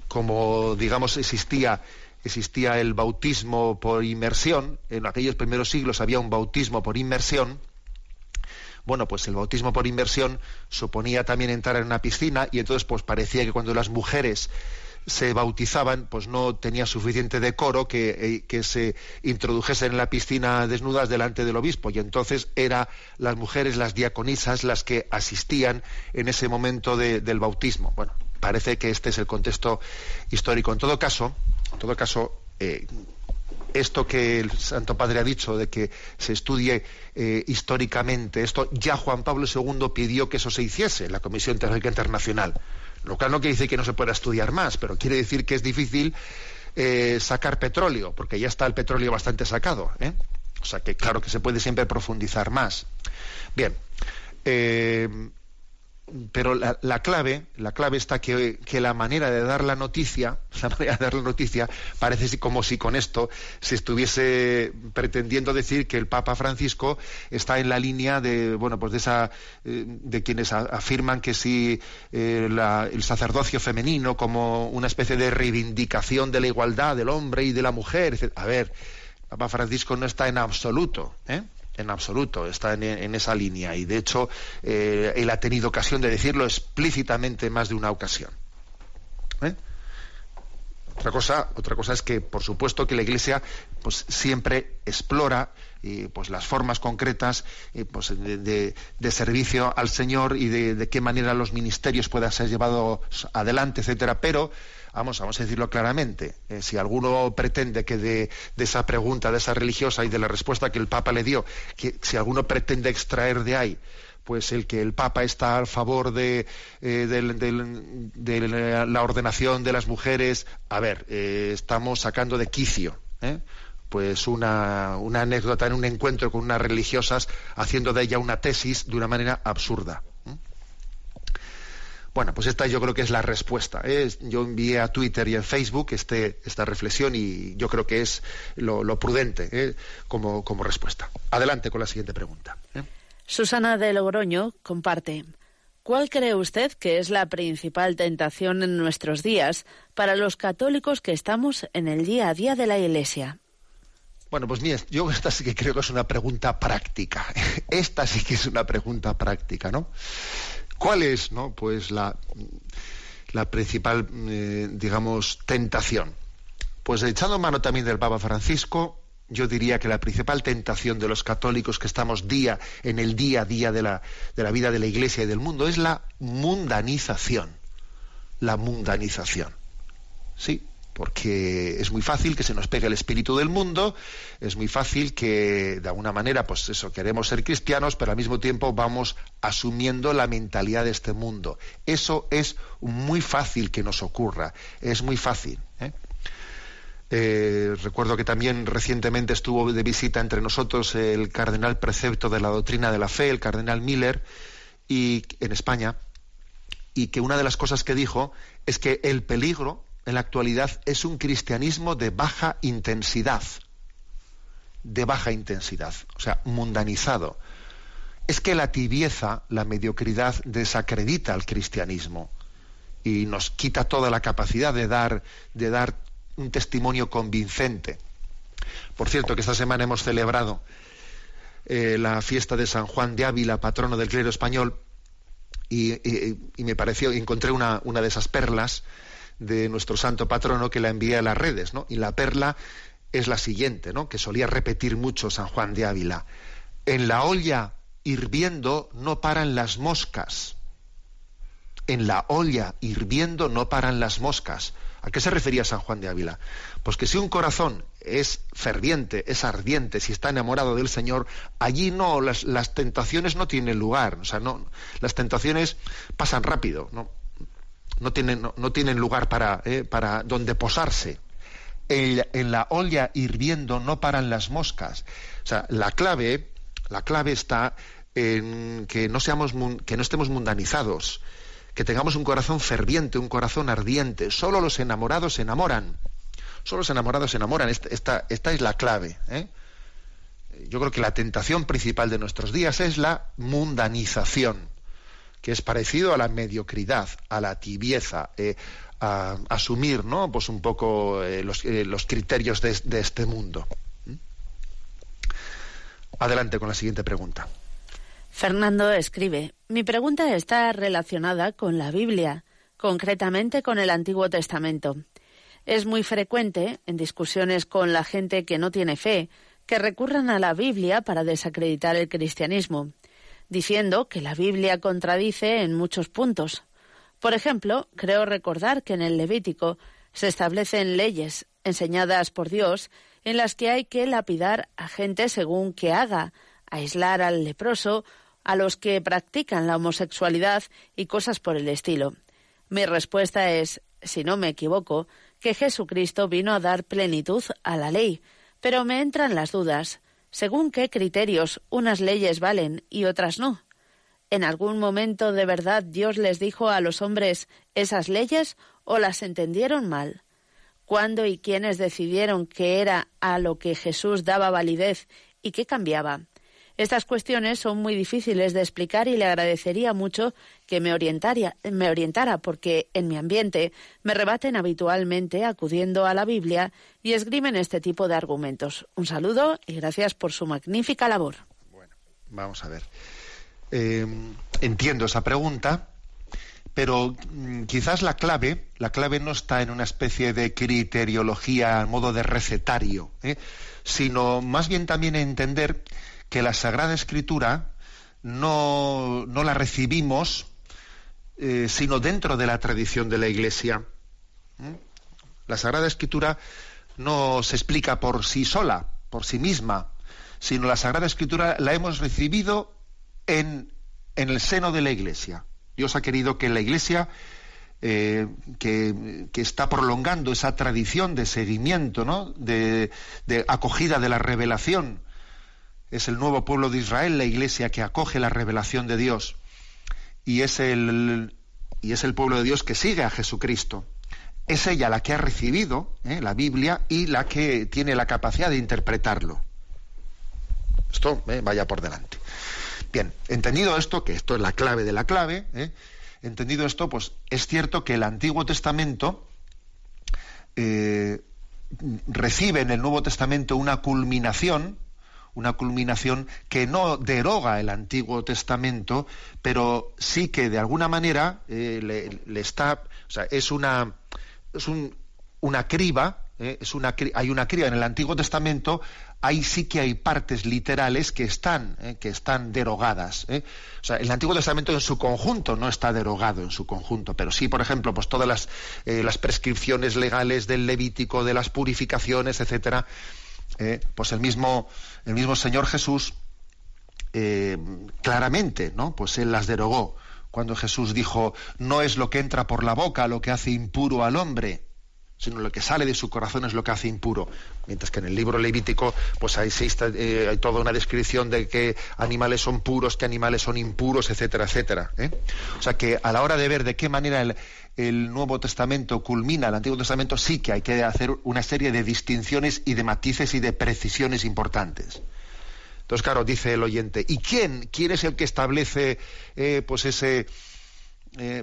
[SPEAKER 1] Como, digamos, existía existía el bautismo por inmersión, en aquellos primeros siglos había un bautismo por inmersión, bueno, pues el bautismo por inmersión suponía también entrar en una piscina y entonces pues parecía que cuando las mujeres se bautizaban, pues no tenía suficiente decoro que, eh, que se introdujesen en la piscina desnudas delante del obispo. Y entonces eran las mujeres, las diaconisas, las que asistían en ese momento del bautismo. Bueno, parece que este es el contexto histórico. En todo caso, en todo caso, eh, esto que el Santo Padre ha dicho de que se estudie eh, históricamente, esto ya Juan Pablo II pidió que eso se hiciese en la Comisión Teológica Internacional. Lo cual no quiere decir que no se pueda estudiar más, pero quiere decir que es difícil eh, sacar petróleo, porque ya está el petróleo bastante sacado. ¿eh? O sea que claro que se puede siempre profundizar más. Bien. Pero la, clave, la clave está que, que, la manera de dar la noticia, la manera de dar la noticia, parece como si con esto se estuviese pretendiendo decir que el Papa Francisco está en la línea de, bueno, pues de esa, eh, de quienes afirman que si eh, el sacerdocio femenino como una especie de reivindicación de la igualdad del hombre y de la mujer, a ver, Papa Francisco no está en absoluto, ¿eh? En absoluto, está en, esa línea y de hecho eh, él ha tenido ocasión de decirlo explícitamente más de una ocasión. ¿Eh? Otra cosa, otra cosa es que, por supuesto, que la Iglesia pues, siempre explora pues, las formas concretas pues, de, servicio al Señor y de, de, qué manera los ministerios puedan ser llevados adelante, etcétera. Pero vamos, vamos a decirlo claramente, eh, si alguno pretende que de, esa pregunta, de esa religiosa y de la respuesta que el Papa le dio, que si alguno pretende extraer de ahí pues el que el Papa está a favor de, eh, la ordenación de las mujeres, a ver, eh, estamos sacando de quicio, pues una, una anécdota en un encuentro con unas religiosas haciendo de ella una tesis de una manera absurda. Bueno, pues esta yo creo que es la respuesta. ¿eh? Yo envié a Twitter y en Facebook este, esta reflexión y yo creo que es lo, prudente ¿eh? como, respuesta. Adelante con la siguiente pregunta. ¿eh?
[SPEAKER 3] Susana de Logroño comparte. ¿Cuál cree usted que es la principal tentación en nuestros días para los católicos que estamos en el día a día de la Iglesia?
[SPEAKER 1] Bueno, pues mira, yo esta sí que creo que es una pregunta práctica. Esta sí que es una pregunta práctica, ¿no? ¿Cuál es, no? Pues la, la principal, eh, digamos, tentación. Pues echando mano también del Papa Francisco, yo diría que la principal tentación de los católicos que estamos día en el día a día de la, de la vida de la Iglesia y del mundo es la mundanización. La mundanización. Sí, porque es muy fácil que se nos pegue el espíritu del mundo, es muy fácil que de alguna manera, pues eso, queremos ser cristianos, pero al mismo tiempo vamos asumiendo la mentalidad de este mundo. Eso es muy fácil que nos ocurra, es muy fácil. ¿eh? Eh, recuerdo que también recientemente estuvo de visita entre nosotros el cardenal precepto de la doctrina de la fe, el cardenal Miller, y en España, y que una de las cosas que dijo es que el peligro en la actualidad es un cristianismo de baja intensidad, de baja intensidad, o sea, mundanizado. Es que la tibieza, la mediocridad desacredita al cristianismo y nos quita toda la capacidad de dar, de dar un testimonio convincente. Por cierto, que esta semana hemos celebrado eh, la fiesta de San Juan de Ávila, patrono del clero español, y, me pareció, encontré una, una, de esas perlas de nuestro santo patrono que la envié a las redes, ¿no? Y la perla es la siguiente, ¿no? Que solía repetir mucho San Juan de Ávila. En la olla hirviendo no paran las moscas. En la olla hirviendo no paran las moscas. ¿A qué se refería San Juan de Ávila? Pues que si un corazón es ferviente, es ardiente, si está enamorado del Señor, allí no, las, tentaciones no tienen lugar, o sea, no, las tentaciones pasan rápido, no, no, tienen, no, tienen lugar para, eh, para donde posarse. En, la olla hirviendo no paran las moscas. O sea, la clave, la clave está en que no seamos, que no estemos mundanizados, que tengamos un corazón ferviente, un corazón ardiente. Solo los enamorados se enamoran. Solo los enamorados se enamoran. Esta, esta, es la clave. ¿eh? Yo creo que la tentación principal de nuestros días es la mundanización, que es parecido a la mediocridad, a la tibieza, eh, a, asumir, ¿no? Pues un poco eh, los, criterios de, de este mundo. ¿Mm? Adelante con la siguiente pregunta.
[SPEAKER 3] Fernando escribe, mi pregunta está relacionada con la Biblia, concretamente con el Antiguo Testamento. Es muy frecuente, en discusiones con la gente que no tiene fe, que recurran a la Biblia para desacreditar el cristianismo, diciendo que la Biblia contradice en muchos puntos. Por ejemplo, creo recordar que en el Levítico se establecen leyes enseñadas por Dios en las que hay que lapidar a gente según que haga, aislar al leproso a los que practican la homosexualidad y cosas por el estilo. Mi respuesta es, si no me equivoco, que Jesucristo vino a dar plenitud a la ley, pero me entran las dudas. ¿Según qué criterios unas leyes valen y otras no? ¿En algún momento de verdad Dios les dijo a los hombres esas leyes o las entendieron mal? ¿Cuándo y quiénes decidieron que era a lo que Jesús daba validez y qué cambiaba? Estas cuestiones son muy difíciles de explicar y le agradecería mucho que me, me orientara, porque en mi ambiente me rebaten habitualmente acudiendo a la Biblia y esgrimen este tipo de argumentos. Un saludo y gracias por su magnífica labor.
[SPEAKER 1] Bueno, vamos a ver. Eh, entiendo esa pregunta, pero mm, quizás la clave, la clave no está en una especie de criteriología a modo de recetario, ¿eh? sino más bien también entender que la Sagrada Escritura no, no la recibimos eh, sino dentro de la tradición de la Iglesia. ¿Mm? La Sagrada Escritura no se explica por sí sola, por sí misma, sino la Sagrada Escritura la hemos recibido en, en el seno de la Iglesia. Dios ha querido que la Iglesia, eh, que, que, está prolongando esa tradición de seguimiento, ¿no? de, de acogida de la revelación, es el nuevo pueblo de Israel, la iglesia que acoge la revelación de Dios. Y es el, y es el pueblo de Dios que sigue a Jesucristo. Es ella la que ha recibido ¿eh? la Biblia y la que tiene la capacidad de interpretarlo. Esto ¿eh? vaya por delante. Bien, entendido esto, que esto es la clave de la clave, ¿eh? entendido esto, pues es cierto que el Antiguo Testamento recibe en el Nuevo Testamento una culminación una culminación que no deroga el Antiguo Testamento, pero sí que de alguna manera eh, le, está, o sea, es una, es un, una criba, eh, es una, hay una criba en el Antiguo Testamento, ahí sí que hay partes literales que están, eh, que están derogadas. O sea, el Antiguo Testamento en su conjunto no está derogado en su conjunto, pero sí, por ejemplo, pues todas las, las prescripciones legales del Levítico, de las purificaciones, etcétera, eh, pues el mismo, el mismo Señor Jesús eh, claramente, ¿no? Pues él las derogó. Cuando Jesús dijo, no es lo que entra por la boca lo que hace impuro al hombre, sino lo que sale de su corazón es lo que hace impuro. Mientras que en el libro levítico, pues hay, eh, toda una descripción de qué animales son puros, qué animales son impuros, etcétera, etcétera. ¿eh? O sea que a la hora de ver de qué manera el, Nuevo Testamento culmina el Antiguo Testamento, sí que hay que hacer una serie de distinciones y de matices y de precisiones importantes. Entonces, claro, dice el oyente, ¿y quién? ¿Quién es el que establece eh, pues ese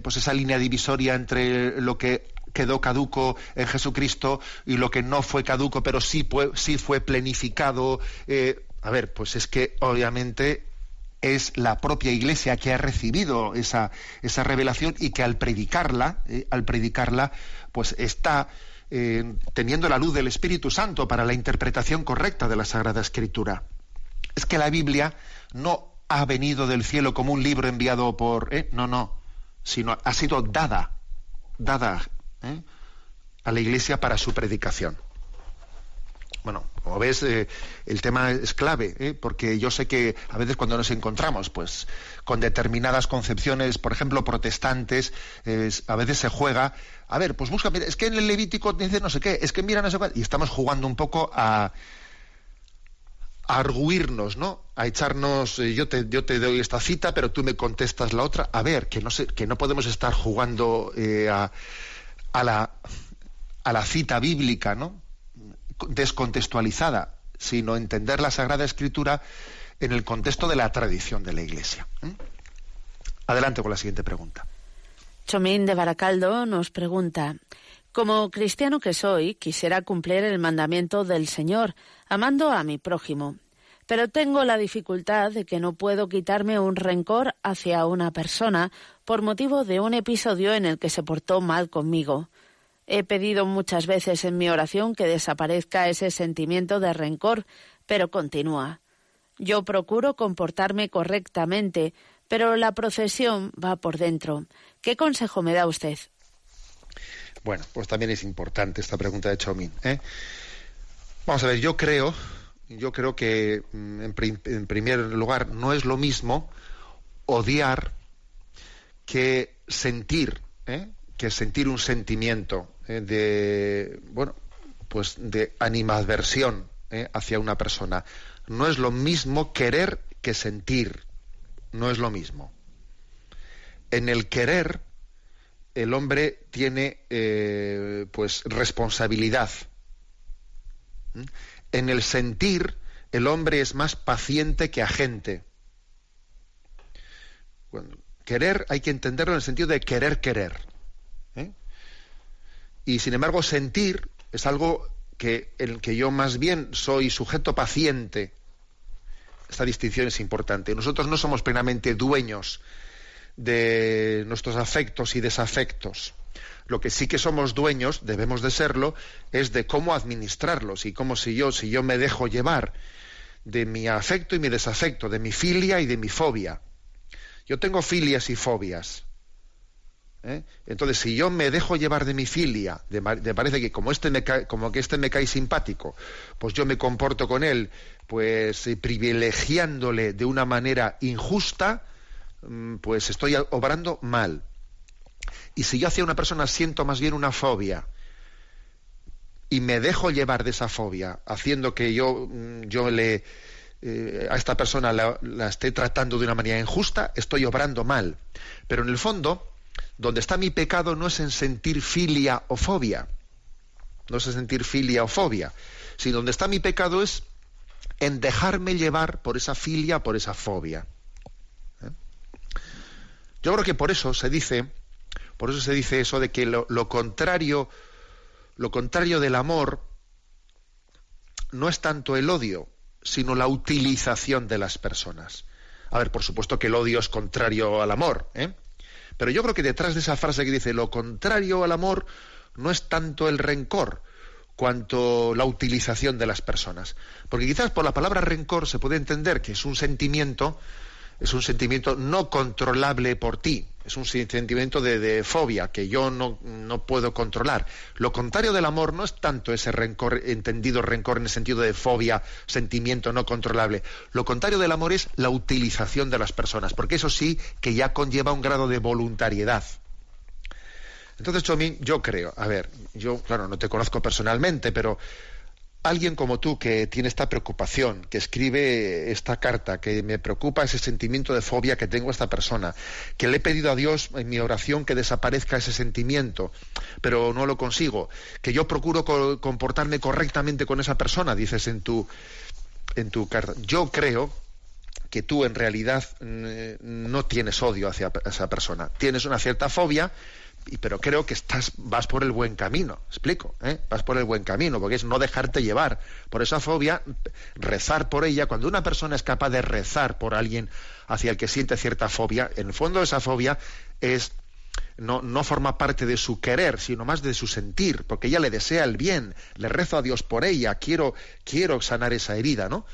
[SPEAKER 1] pues esa línea divisoria entre lo que quedó caduco en Jesucristo y lo que no fue caduco, pero sí, sí fue plenificado? Eh, a ver, pues es que obviamente es la propia Iglesia que ha recibido esa, esa revelación y que al predicarla, al predicarla, pues está teniendo la luz del Espíritu Santo para la interpretación correcta de la Sagrada Escritura es que la Biblia no ha venido del cielo como un libro enviado por... ¿eh? No, no, sino ha sido dada, dada ¿eh? a la Iglesia para su predicación. Bueno, como ves, eh, el tema es clave, porque yo sé que a veces cuando nos encontramos pues, con determinadas concepciones, por ejemplo, protestantes, a veces se juega, a ver, pues busca, es que en el Levítico dice no sé qué, es que mira no sé qué, y estamos jugando un poco a, a arguirnos, ¿no? A echarnos, eh, yo, te, yo te doy esta cita, pero tú me contestas la otra. A ver, que no, sé, que no podemos estar jugando eh, a, a, la, a la cita bíblica, ¿no? Descontextualizada, sino entender la Sagrada Escritura en el contexto de la tradición de la Iglesia. Adelante con la siguiente pregunta.
[SPEAKER 3] Chomín de Baracaldo nos pregunta, como cristiano que soy, quisiera cumplir el mandamiento del Señor, amando a mi prójimo. Pero tengo la dificultad de que no puedo quitarme un rencor hacia una persona por motivo de un episodio en el que se portó mal conmigo. He pedido muchas veces en mi oración que desaparezca ese sentimiento de rencor, pero continúa. Yo procuro comportarme correctamente, pero la procesión va por dentro. ¿Qué consejo me da usted?
[SPEAKER 1] Bueno, pues también es importante esta pregunta de Chomín. ¿eh? Vamos a ver, yo creo, yo creo que mm, en, primer lugar no es lo mismo odiar que sentir, ¿eh? que sentir un sentimiento ¿eh? de, bueno, pues de animadversión hacia una persona. No es lo mismo querer que sentir. No es lo mismo. En el querer el hombre tiene eh, pues responsabilidad. En el sentir, el hombre es más paciente que agente. Querer hay que entenderlo en el sentido de querer querer. ¿eh? Y sin embargo, sentir es algo que, en el que yo más bien soy sujeto paciente. Esta distinción es importante. Nosotros no somos plenamente dueños de nuestros afectos y desafectos. Lo que sí que somos dueños, debemos de serlo, es de cómo administrarlos y cómo si yo, si yo me dejo llevar de mi afecto y mi desafecto, de mi filia y de mi fobia. Yo tengo filias y fobias. ¿eh? Entonces, si yo me dejo llevar de mi filia, de, parece que como este me cae, como que este me cae simpático, pues yo me comporto con él, pues eh, privilegiándole de una manera injusta, Mm, pues estoy obrando mal. Y si yo hacia una persona siento más bien una fobia y me dejo llevar de esa fobia, haciendo que yo, mm, yo le eh, a esta persona la, esté tratando de una manera injusta, estoy obrando mal. Pero en el fondo, donde está mi pecado no es en sentir filia o fobia, no es en sentir filia o fobia, sino donde está mi pecado es en dejarme llevar por esa filia, por esa fobia. Yo creo que por eso se dice, por eso se dice eso de que lo, contrario, lo contrario del amor no es tanto el odio, sino la utilización de las personas. A ver, por supuesto que el odio es contrario al amor, ¿eh? pero yo creo que detrás de esa frase que dice lo contrario al amor no es tanto el rencor cuanto la utilización de las personas. Porque quizás por la palabra rencor se puede entender que es un sentimiento es un sentimiento no controlable por ti, es un sentimiento de, fobia que yo no, no, puedo controlar. Lo contrario del amor no es tanto ese rencor, entendido rencor en el sentido de fobia, sentimiento no controlable. Lo contrario del amor es la utilización de las personas, porque eso sí que ya conlleva un grado de voluntariedad. Entonces, Chomín, yo creo, a ver, yo, claro, no te conozco personalmente, pero alguien como tú que tiene esta preocupación, que escribe esta carta, que me preocupa ese sentimiento de fobia que tengo a esta persona, que le he pedido a Dios en mi oración que desaparezca ese sentimiento, pero no lo consigo, que yo procuro co- comportarme correctamente con esa persona, dices en tu en tu carta. Yo creo que tú en realidad mm, no tienes odio hacia esa persona, tienes una cierta fobia, pero creo que estás vas por el buen camino, explico, ¿eh? vas por el buen camino, porque es no dejarte llevar por esa fobia, rezar por ella. Cuando una persona es capaz de rezar por alguien hacia el que siente cierta fobia, en el fondo esa fobia es no, no forma parte de su querer, sino más de su sentir, porque ella le desea el bien, le rezo a Dios por ella, quiero, quiero sanar esa herida, ¿no?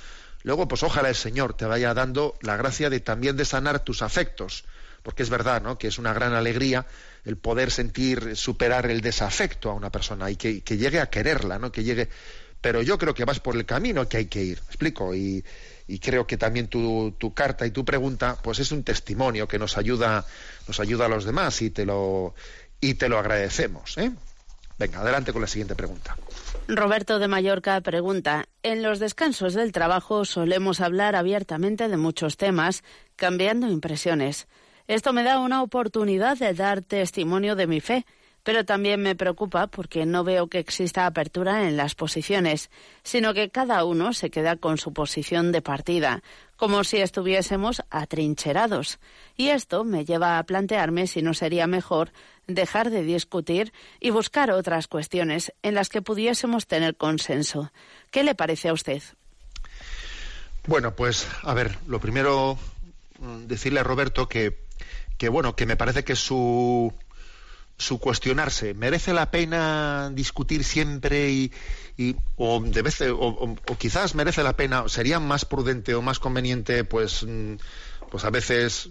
[SPEAKER 1] Luego, pues ojalá el Señor te vaya dando la gracia de también de sanar tus afectos, porque es verdad, ¿no? Que es una gran alegría el poder sentir, superar el desafecto a una persona y que, llegue a quererla, ¿no? Que llegue. Pero yo creo que vas por el camino que hay que ir, explico, y, y creo que también tu, tu carta y tu pregunta, pues es un testimonio que nos ayuda, nos ayuda a los demás y te lo, y te lo agradecemos, ¿eh? Venga, adelante con la siguiente pregunta.
[SPEAKER 3] Roberto de Mallorca pregunta, en los descansos del trabajo solemos hablar abiertamente de muchos temas, cambiando impresiones. Esto me da una oportunidad de dar testimonio de mi fe, pero también me preocupa porque no veo que exista apertura en las posiciones, sino que cada uno se queda con su posición de partida, como si estuviésemos atrincherados. Y esto me lleva a plantearme si no sería mejor dejar de discutir y buscar otras cuestiones en las que pudiésemos tener consenso. ¿Qué le parece a usted?
[SPEAKER 1] Bueno, pues a ver, lo primero mm, decirle a Roberto que, que bueno, que me parece que su cuestionarse merece la pena discutir siempre y, o de vez o, o- quizás merece la pena sería más prudente o más conveniente pues mm, pues a veces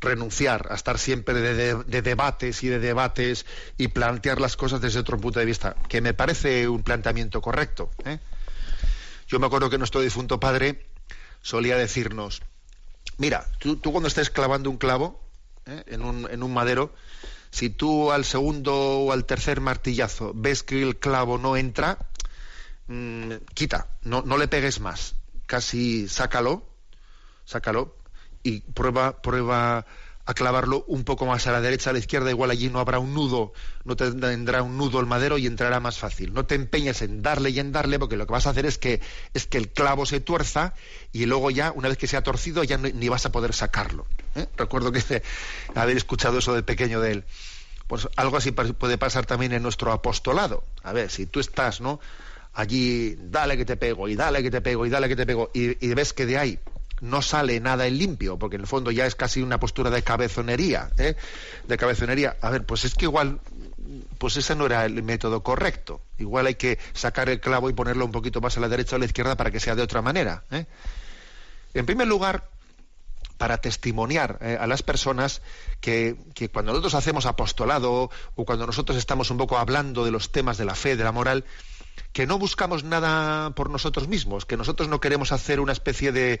[SPEAKER 1] renunciar a estar siempre de debates y de debates y plantear las cosas desde otro punto de vista que me parece un planteamiento correcto ¿eh? Yo me acuerdo que nuestro difunto padre solía decirnos, mira, tú, tú cuando estés clavando un clavo ¿eh? en, un, en un madero, si tú al segundo o al tercer martillazo ves que el clavo no entra, mm, quita, no, no le pegues más, casi sácalo, sácalo y prueba, prueba a clavarlo un poco más a la derecha, a la izquierda, igual allí no habrá un nudo, no tendrá un nudo el madero y entrará más fácil. No te empeñes en darle y en darle, porque lo que vas a hacer es que, es que el clavo se tuerza y luego ya, una vez que se ha torcido, ya ni vas a poder sacarlo. ¿eh? Recuerdo que haber escuchado eso de pequeño de él. Pues algo así puede pasar también en nuestro apostolado. A ver, si tú estás, ¿no? Allí, dale que te pego, y dale que te pego, y dale que te pego, y, y ves que de ahí no sale nada en limpio, porque en el fondo ya es casi una postura de cabezonería, ¿eh? de cabezonería. A ver, pues es que igual, pues ese no era el método correcto. Igual hay que sacar el clavo y ponerlo un poquito más a la derecha o a la izquierda para que sea de otra manera. ¿eh? En primer lugar, para testimoniar eh, a las personas que, que cuando nosotros hacemos apostolado o cuando nosotros estamos un poco hablando de los temas de la fe, de la moral, que no buscamos nada por nosotros mismos, que nosotros no queremos hacer una especie de,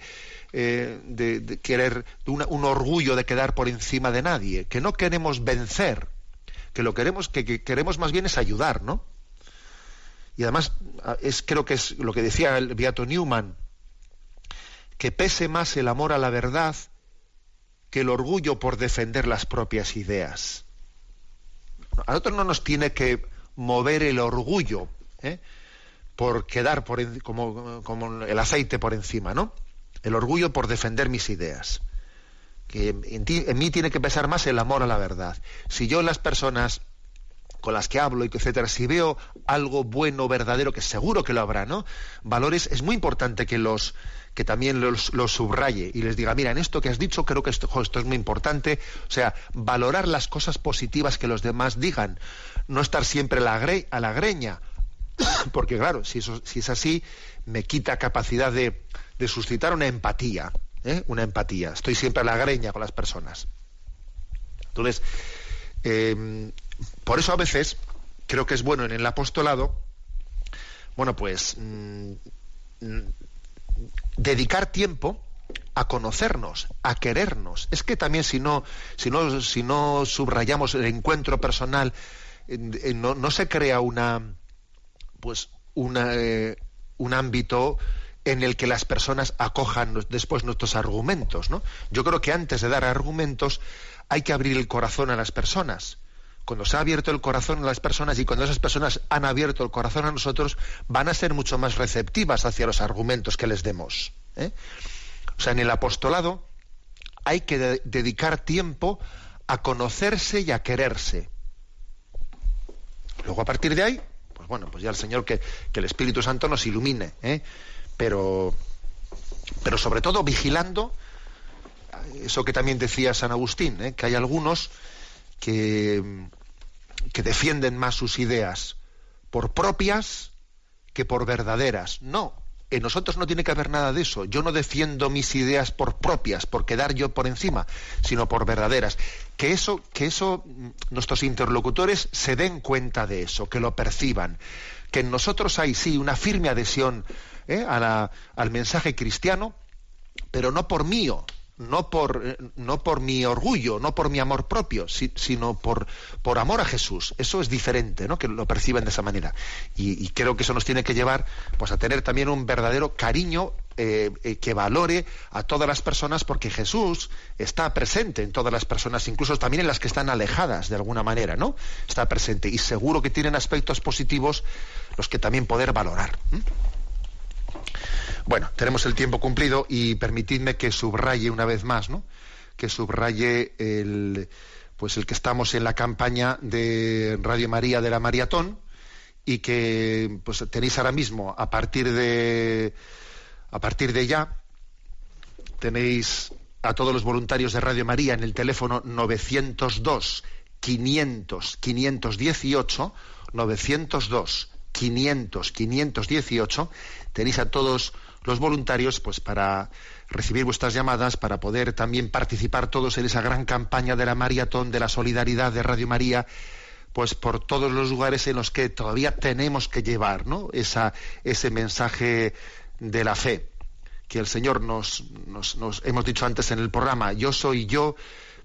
[SPEAKER 1] eh, de, querer, una- un orgullo de quedar por encima de nadie, que no queremos vencer, que lo queremos, que, que queremos más bien es ayudar, ¿no? Y además es creo que es lo que decía el Beato Newman, que pese más el amor a la verdad que el orgullo por defender las propias ideas. A nosotros no nos tiene que mover el orgullo ¿eh? por quedar por en- como, el aceite por encima, ¿no? El orgullo por defender mis ideas. Que en, ti- en mí tiene que pesar más el amor a la verdad. Si yo las personas con las que hablo y etcétera, si veo algo bueno, verdadero, que seguro que lo habrá, ¿no? Valores, es muy importante que los que también los, los subraye y les diga, mira, en esto que has dicho creo que esto, esto es muy importante. O sea, valorar las cosas positivas que los demás digan, no estar siempre la, a la greña, porque claro, si, eso, si es así, me quita capacidad de, de suscitar una empatía, ¿eh? una empatía. Estoy siempre a la greña con las personas. Entonces, eh, por eso a veces creo que es bueno en el apostolado, bueno, pues mm, mm, dedicar tiempo a conocernos, a querernos. Es que también si no, si no, si no subrayamos el encuentro personal, no, no, se crea una, pues, una, eh, un ámbito en el que las personas acojan después nuestros argumentos. ¿no? Yo creo que antes de dar argumentos hay que abrir el corazón a las personas. Cuando se ha abierto el corazón a las personas y cuando esas personas han abierto el corazón a nosotros, van a ser mucho más receptivas hacia los argumentos que les demos. ¿eh? O sea, en el apostolado hay que dedicar tiempo a conocerse y a quererse. Luego, a partir de ahí, pues bueno, pues ya el Señor que, el Espíritu Santo nos ilumine. ¿eh? pero, pero sobre todo vigilando eso que también decía San Agustín, ¿eh? que hay algunos que, que defienden más sus ideas por propias que por verdaderas. No, en nosotros no tiene que haber nada de eso. Yo no defiendo mis ideas por propias, por quedar yo por encima, sino por verdaderas. Que eso, que eso, nuestros interlocutores se den cuenta de eso, que lo perciban. Que en nosotros hay sí una firme adhesión ¿eh? al mensaje cristiano, pero no por mío, no por, eh, no por mi orgullo, no por mi amor propio, sino por, por amor a Jesús. Eso es diferente, ¿no? que lo perciban de esa manera. Y, creo que eso nos tiene que llevar pues, a tener también un verdadero cariño eh, que valore a todas las personas, porque Jesús está presente en todas las personas, incluso también en las que están alejadas de alguna manera, ¿no? Está presente y seguro que tienen aspectos positivos los que también poder valorar. Bueno, tenemos el tiempo cumplido y permitidme que subraye una vez más, ¿no? Que subraye el, pues el que estamos en la campaña de Radio María de la Maratón y que pues tenéis ahora mismo a partir de a partir de ya tenéis a todos los voluntarios de Radio María en el teléfono 902 500 518 902 500 518 tenéis a todos los voluntarios pues para recibir vuestras llamadas, para poder también participar todos en esa gran campaña de la maratón, de la solidaridad de Radio María, pues por todos los lugares en los que todavía tenemos que llevar ¿no? Esa, ese mensaje de la fe que el Señor nos, nos, hemos dicho antes en el programa, yo soy yo,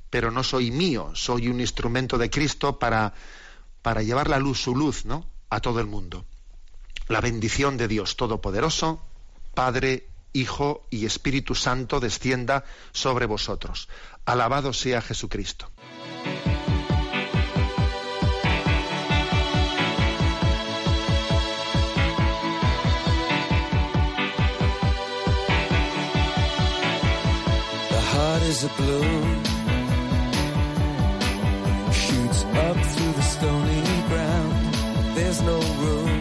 [SPEAKER 1] pero no soy mío, soy un instrumento de Cristo para, para llevar la luz, su luz, ¿no? a todo el mundo. La bendición de Dios Todopoderoso, Padre, Hijo y Espíritu Santo descienda sobre vosotros. Alabado sea Jesucristo.
[SPEAKER 4] Is a balloon, shoots up through the stony ground. There's no room